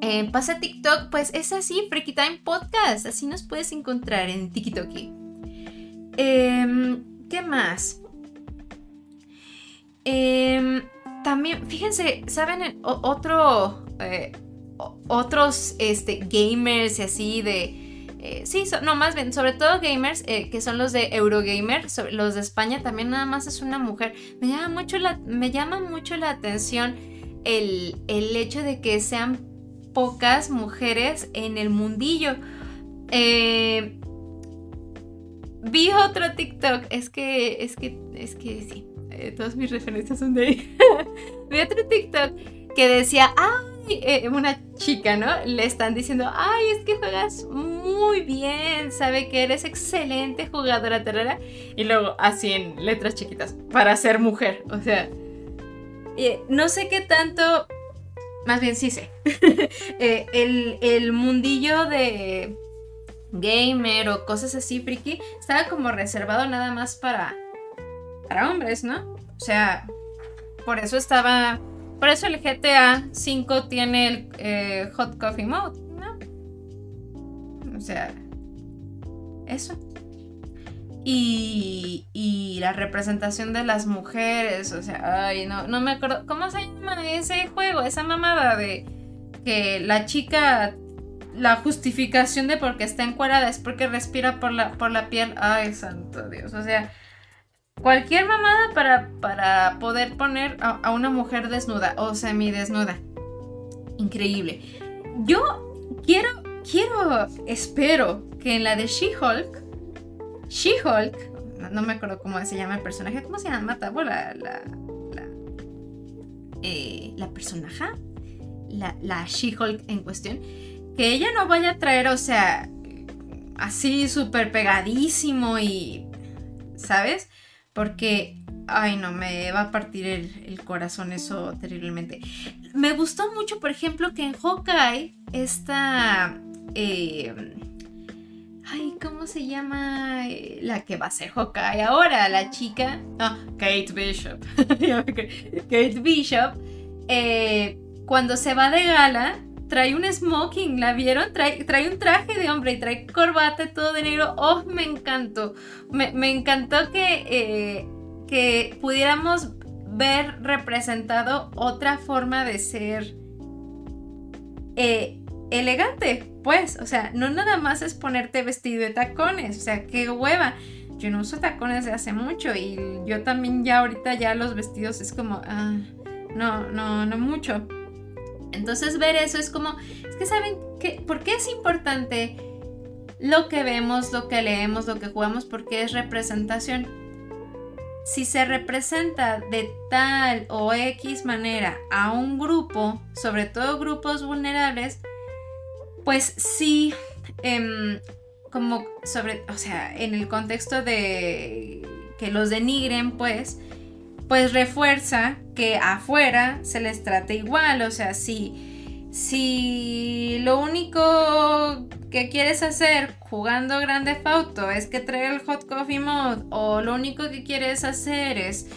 Eh, pasa TikTok, pues es así, Freaky Time Podcast. Así nos puedes encontrar en TikTok. Em, ¿Qué más? Em, también, fíjense, ¿saben? otro, eh, otros este, gamers y así de... Eh, sí, no, más bien, sobre todo gamers, eh, que son los de Eurogamer, los de España, también nada más es una mujer. Me llama mucho la, me llama mucho la atención el, el hecho de que sean pocas mujeres en el mundillo. Eh, vi otro TikTok, es que, es que, es que sí, todas mis referencias son de ahí. [laughs] vi otro TikTok que decía, ah, eh, una chica, ¿no? Le están diciendo, ay, es que juegas muy bien, sabe que eres excelente jugadora, terrera. Y luego, así en letras chiquitas, para ser mujer. O sea, eh, no sé qué tanto, más bien sí sé, [laughs] eh, el, el mundillo de gamer o cosas así friki estaba como reservado nada más para, para hombres, ¿no? O sea, por eso estaba por eso el GTA 5 tiene el eh, Hot Coffee Mode, ¿no? O sea, eso. Y, y, la representación de las mujeres, o sea, ay, no, no me acuerdo. ¿Cómo se llama ese juego? Esa mamada de que la chica, la justificación de por qué está encuadrada es porque respira por la, por la piel. Ay, santo Dios. O sea, Cualquier mamada para, para poder poner a, una mujer desnuda o semidesnuda. Increíble. Yo quiero, quiero, espero que en la de She-Hulk, She-Hulk, no, me acuerdo cómo se llama el personaje, ¿cómo se llama? la, la, la, eh, la personaje, la, la She-Hulk en cuestión, que ella no vaya a traer, o sea, así súper pegadísimo y, ¿sabes? Porque, ay no, me va a partir el, corazón eso terriblemente. Me gustó mucho, por ejemplo, que en Hawkeye, esta... Eh, ay, ¿cómo se llama? La que va a ser Hawkeye ahora, la chica. Ah, Kate Bishop. [laughs] Kate Bishop. Eh, cuando se va de gala, trae un smoking, ¿la vieron? Trae, trae un traje de hombre y trae corbata todo de negro. ¡Oh, me encantó! Me, encantó que, eh, que pudiéramos ver representado otra forma de ser eh, elegante, pues, o sea, no nada más es ponerte vestido de tacones, o sea, qué hueva. Yo no uso tacones de hace mucho y yo también ya ahorita ya los vestidos es como, ah, no, no, no mucho. Entonces ver eso es como, es que saben que, ¿por qué es importante lo que vemos, lo que leemos, lo que jugamos? Porque es representación. Si se representa de tal o X manera a un grupo, sobre todo grupos vulnerables, pues sí, em, como sobre, o sea, en el contexto de que los denigren, pues, pues refuerza que afuera se les trate igual. O sea, si, si lo único que quieres hacer jugando Grande Auto es que trae el Hot Coffee Mode o lo único que quieres hacer es,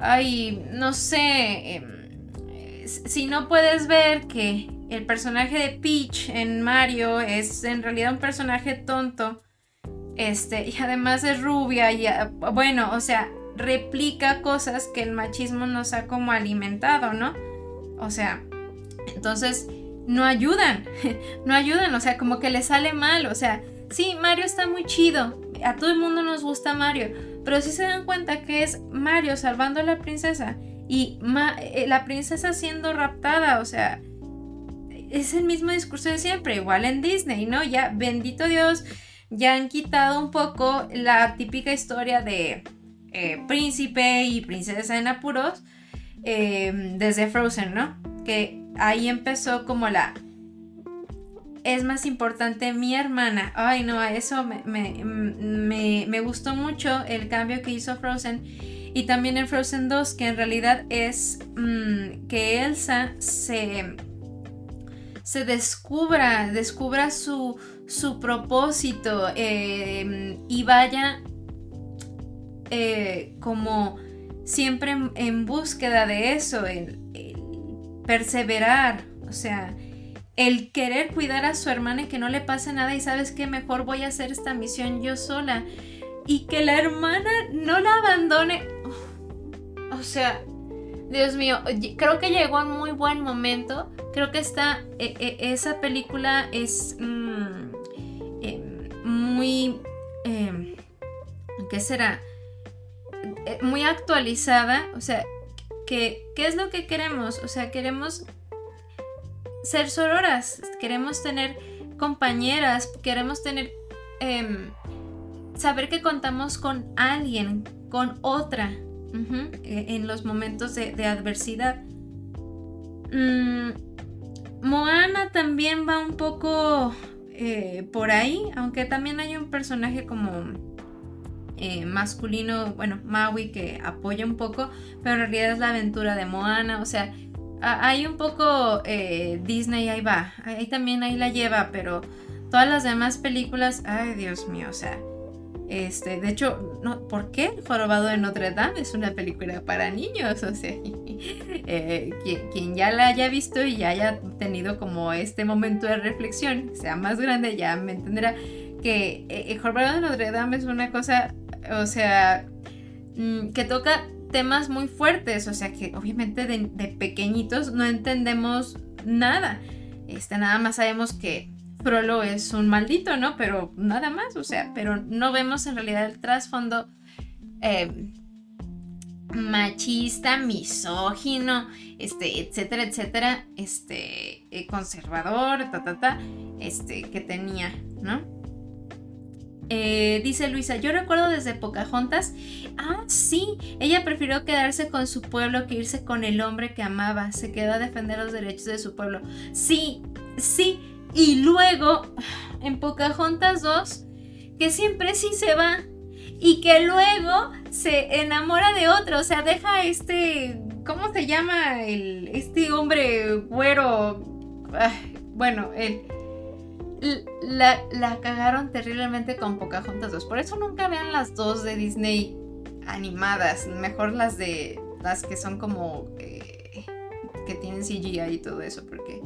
ay, no sé, em, si no puedes ver que el personaje de Peach en Mario es en realidad un personaje tonto, este, y además es rubia, y bueno, o sea, replica cosas que el machismo nos ha como alimentado, ¿no? O sea, entonces no ayudan, [laughs] no ayudan, o sea, como que le sale mal, o sea, sí, Mario está muy chido, a todo el mundo nos gusta Mario, pero si se dan cuenta que es Mario salvando a la princesa y eh, la princesa siendo raptada, o sea, es el mismo discurso de siempre, igual en Disney, ¿no? Ya, bendito Dios, ya han quitado un poco la típica historia de eh, príncipe y princesa en apuros em, desde Frozen, ¿no? Que ahí empezó como la... Es más importante mi hermana. Ay, no, eso me, me, gustó mucho el cambio que hizo Frozen. Y también en Frozen 2, que en realidad es mm, que Elsa se, se descubra, descubra su, su propósito em, y vaya eh, como siempre en, búsqueda de eso, el, perseverar, o sea, el querer cuidar a su hermana y que no le pase nada y sabes que mejor voy a hacer esta misión yo sola y que la hermana no la abandone. O sea, Dios mío, creo que llegó en muy buen momento. Creo que esta, e, e, esa película es mm, em, muy... Em, ¿Qué será? Eh, muy actualizada. O sea, ¿qué, ¿qué es lo que queremos? O sea, queremos ser sororas, queremos tener compañeras, queremos tener... Em, saber que contamos con alguien, con otra, e, en los momentos de, adversidad. Mm, Moana también va un poco eh, por ahí, aunque también hay un personaje como eh, masculino, bueno, Maui, que apoya un poco, pero en realidad es la aventura de Moana, o sea, hay un poco eh, Disney, ahí va, ahí también ahí la lleva, pero todas las demás películas, ay Dios mío, o sea, este, de hecho, no, ¿por qué El Jorobado de Notre Dame es una película para niños? O sea, [laughs] eh, quien, ya la haya visto y ya haya tenido como este momento de reflexión, sea más grande, ya me entenderá que eh, El Jorobado de Notre Dame es una cosa, o sea, mm, que toca temas muy fuertes, o sea que obviamente de, pequeñitos no entendemos nada. Este, nada más sabemos que Frollo es un maldito, ¿no? Pero nada más, o sea, pero no vemos en realidad el trasfondo eh, machista, misógino, este, etcétera, etcétera, este, eh, conservador, ta, ta, ta, este, que tenía, ¿no? Eh, dice Luisa, yo recuerdo desde Pocahontas, ah, sí, ella prefirió quedarse con su pueblo que irse con el hombre que amaba, se quedó a defender los derechos de su pueblo. Sí, sí, y luego, en Pocahontas 2, que siempre sí se va. Y que luego se enamora de otro. O sea, deja este. ¿Cómo se llama? El, este hombre güero. bueno, el. La, la, cagaron terriblemente con Pocahontas 2. Por eso nunca vean las dos de Disney animadas. Mejor las de. Las que son como. Eh, que tienen CGI y todo eso. Porque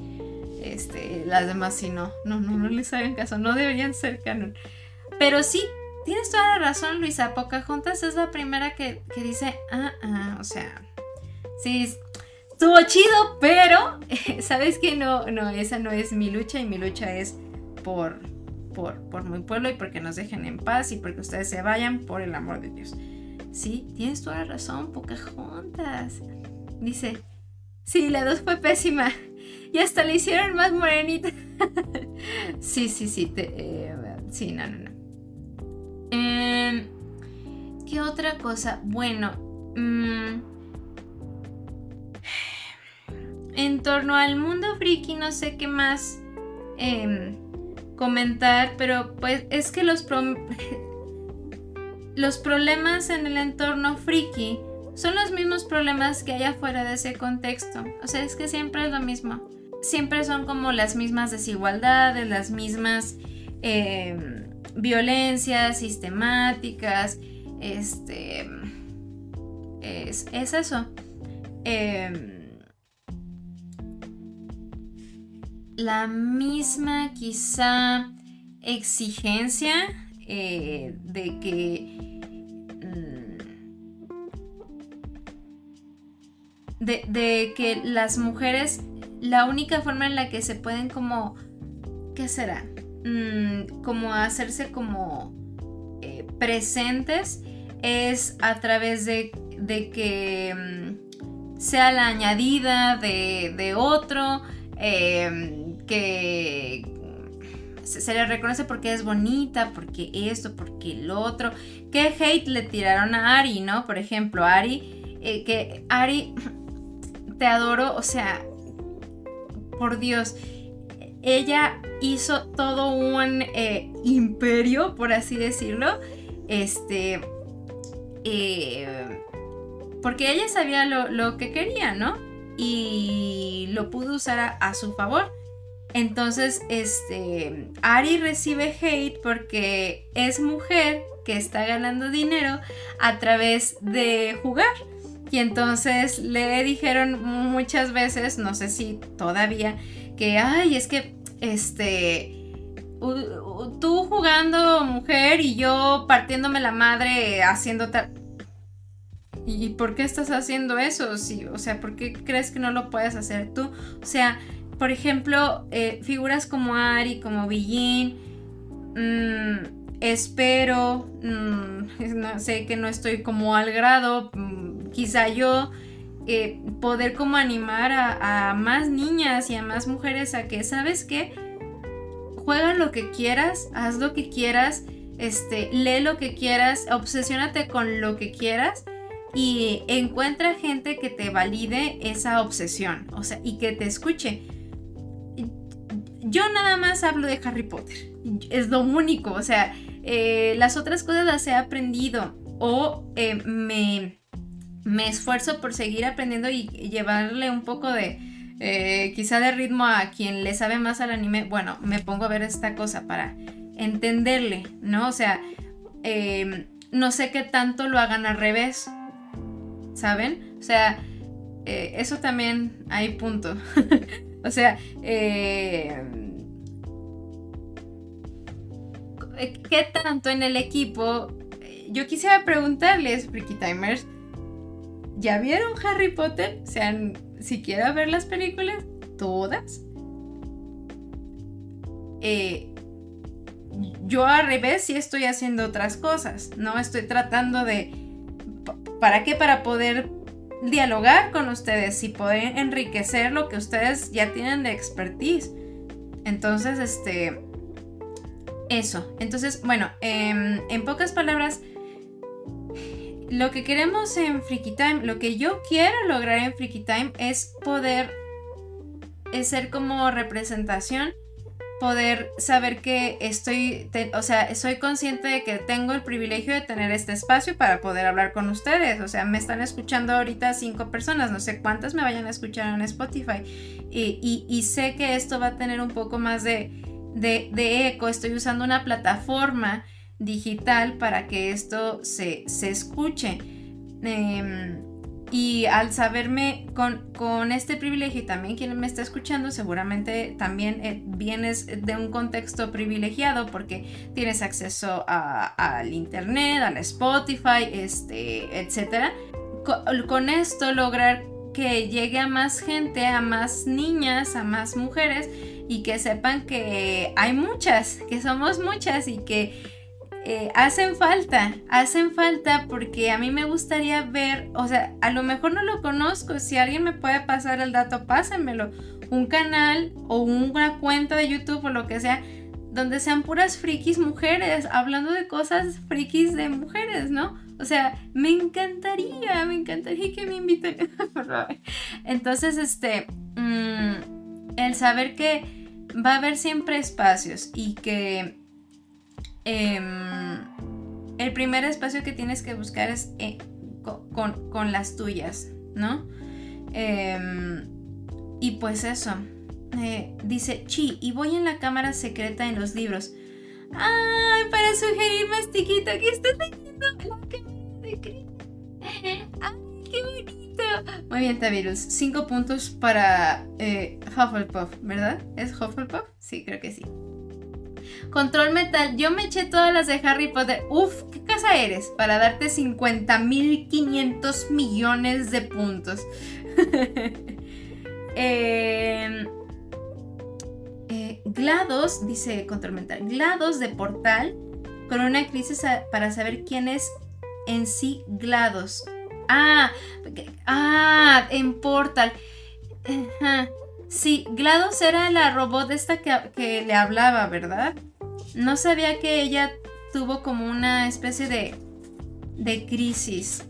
este, las demás sí no, no, no, no les hagan caso, no deberían ser canon. Pero sí, tienes toda la razón, Luisa. Pocahontas es la primera que, dice, ah, ah, o sea, sí, estuvo chido, pero [laughs] sabes que no, no, esa no es mi lucha y mi lucha es por, por, por mi pueblo y porque nos dejen en paz y porque ustedes se vayan por el amor de Dios. Sí, tienes toda la razón, Pocahontas. Dice, sí, la dos fue pésima. [laughs] Y hasta le hicieron más morenita. [laughs] sí, sí, sí. Eh, sí, no, no, no. Em, ¿Qué otra cosa? Bueno. Mm, [sighs] en torno al mundo friki no sé qué más em, comentar, pero pues es que los, [laughs] los problemas en el entorno friki son los mismos problemas que hay afuera de ese contexto. O sea, es que siempre es lo mismo siempre son como las mismas desigualdades, las mismas em, violencias sistemáticas. Este. Es, eso. Em, la misma quizá exigencia eh, de que mm, de, de, que las mujeres la única forma en la que se pueden como, ¿qué será? Mm, como hacerse como eh, presentes es a través de, que mm, sea la añadida de, otro, em, que se, le reconoce porque es bonita, porque esto, porque lo otro. ¿Qué hate le tiraron a Ari, no? Por ejemplo, Ari, eh, que Ari, te adoro, o sea, por Dios, ella hizo todo un eh, imperio, por así decirlo, este, eh, porque ella sabía lo, que quería, ¿no? Y lo pudo usar a, su favor. Entonces, este, Ari recibe hate porque es mujer que está ganando dinero a través de jugar. Y entonces le dijeron muchas veces, no sé si todavía, que, ay, es que, este, tú jugando mujer y yo partiéndome la madre haciendo tal... ¿Y por qué estás haciendo eso? Sí, o sea, ¿por qué crees que no lo puedes hacer tú? O sea, por ejemplo, eh, figuras como Ari, como Billin, mmm, espero, mmm, [laughs] no sé que no estoy como al grado, mmm, quizá yo eh, poder como animar a, a, más niñas y a más mujeres a que, ¿sabes qué? Juega lo que quieras, haz lo que quieras, este, lee lo que quieras, obsesiónate con lo que quieras y encuentra gente que te valide esa obsesión, o sea, y que te escuche. Yo nada más hablo de Harry Potter, es lo único, o sea, eh, las otras cosas las he aprendido o eh, me, me, esfuerzo por seguir aprendiendo y llevarle un poco de, eh, quizá de ritmo a quien le sabe más al anime. Bueno, me pongo a ver esta cosa para entenderle, ¿no? O sea, eh, no sé qué tanto lo hagan al revés, ¿saben? O sea, eso también hay punto. [laughs] o sea, eh, ¿qué tanto en el equipo? Yo quisiera preguntarles, Freaky Timers, ¿ya vieron Harry Potter? O sea, siquiera ver las películas, todas. Eh, yo al revés sí estoy haciendo otras cosas, ¿no? Estoy tratando de... ¿Para qué? Para poder dialogar con ustedes y poder enriquecer lo que ustedes ya tienen de expertise. Entonces, este... Eso. Entonces, bueno, em, en pocas palabras, lo que queremos en Freaky Time, lo que yo quiero lograr en Freaky Time es poder ser como representación poder saber que estoy, o sea, soy consciente de que tengo el privilegio de tener este espacio para poder hablar con ustedes. O sea, me están escuchando ahorita cinco personas, no sé cuántas me vayan a escuchar en Spotify. Y, sé que esto va a tener un poco más de, de, eco. Estoy usando una plataforma digital para que esto se, se escuche. Em, y al saberme con, este privilegio y también quien me está escuchando, seguramente también eh, vienes de un contexto privilegiado porque tienes acceso al internet, al Spotify, este, etc. Con, esto lograr que llegue a más gente, a más niñas, a más mujeres y que sepan que hay muchas, que somos muchas y que eh, hacen falta, hacen falta porque a mí me gustaría ver, o sea, a lo mejor no lo conozco, si alguien me puede pasar el dato, pásenmelo, un canal o una cuenta de YouTube o lo que sea, donde sean puras frikis mujeres, hablando de cosas frikis de mujeres, ¿no? O sea, me encantaría, me encantaría que me inviten. [laughs] Entonces, este, mm, el saber que va a haber siempre espacios y que Em, el primer espacio que tienes que buscar es eh, con, las tuyas, ¿no? Em, y pues eso. Eh, dice, chi, y voy en la cámara secreta en los libros. ¡Ay! Para sugerir mastiquito, ¿qué estás leyendo? La cámara secreta. ¡Ay, qué bonito! Muy bien, Tavirus. Cinco puntos para eh, Hufflepuff, ¿verdad? ¿Es Hufflepuff? Sí, creo que sí. Control Metal, yo me eché todas las de Harry Potter. Uf, ¿qué casa eres? Para darte 50.500 millones de puntos. [laughs] Em, eh, GLaDOS, dice Control Mental, GLaDOS de Portal con una crisis para saber quién es en sí GLaDOS. Ah, ah, en Portal. Sí, GLaDOS era la robot esta que, le hablaba, ¿verdad? No sabía que ella tuvo como una especie de, de crisis.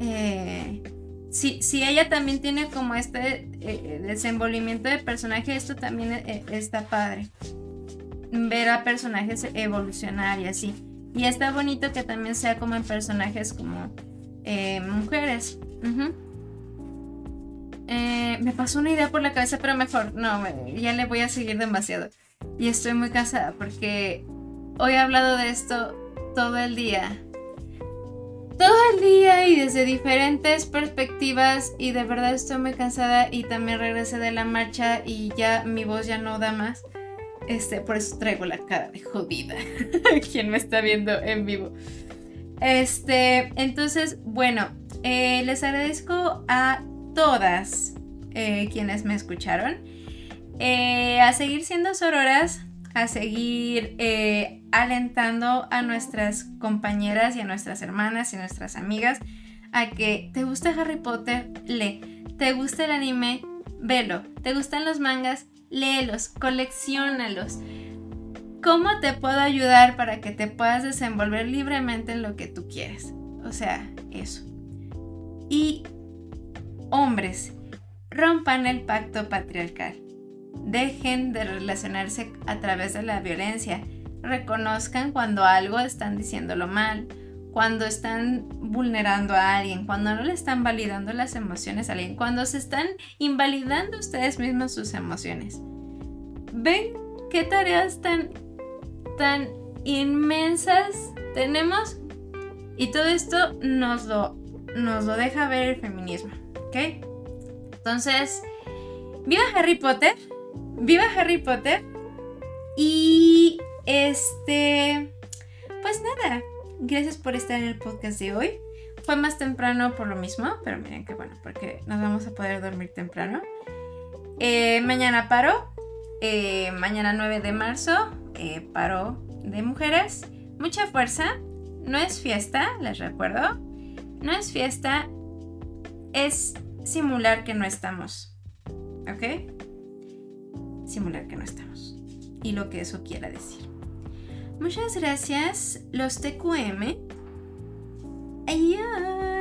Eh, si, ella también tiene como este eh, desenvolvimiento de personaje, esto también eh, está padre. Ver a personajes evolucionar y así. Y está bonito que también sea como en personajes como mujeres. Me pasó una idea por la cabeza, pero mejor, no, ya le voy a seguir demasiado. Y estoy muy cansada porque hoy he hablado de esto todo el día. Todo el día y desde diferentes perspectivas y de verdad estoy muy cansada y también regresé de la marcha y ya mi voz ya no da más. Este, por eso traigo la cara de jodida. [laughs] Quien me está viendo en vivo. Este, entonces, bueno, eh, les agradezco a todas eh, quienes me escucharon. Eh, a seguir siendo sororas, a seguir alentando a nuestras compañeras y a nuestras hermanas y nuestras amigas a que te gusta Harry Potter, lee. Te gusta el anime, velo. Te gustan los mangas, léelos, coleccionalos. ¿Cómo te puedo ayudar para que te puedas desenvolver libremente en lo que tú quieres? O sea, eso. Y hombres, rompan el pacto patriarcal. Dejen de relacionarse a través de la violencia. Reconozcan cuando algo están diciéndolo mal, cuando están vulnerando a alguien, cuando no le están validando las emociones a alguien, cuando se están invalidando ustedes mismos sus emociones. ¿Ven qué tareas tan tan inmensas tenemos y todo esto nos lo, nos lo deja ver el feminismo, ¿ok? Entonces, viva Harry Potter, viva Harry Potter y este, pues nada, gracias por estar en el podcast de hoy. Fue más temprano por lo mismo, pero miren que bueno, porque nos vamos a poder dormir temprano. Eh, mañana paro, eh, mañana 9 de marzo, eh, paro de mujeres. Mucha fuerza. No es fiesta, les recuerdo. No es fiesta. Es simular que no estamos. ¿Ok? Simular que no estamos. Y lo que eso quiera decir. Muchas gracias, los TQM. Adiós.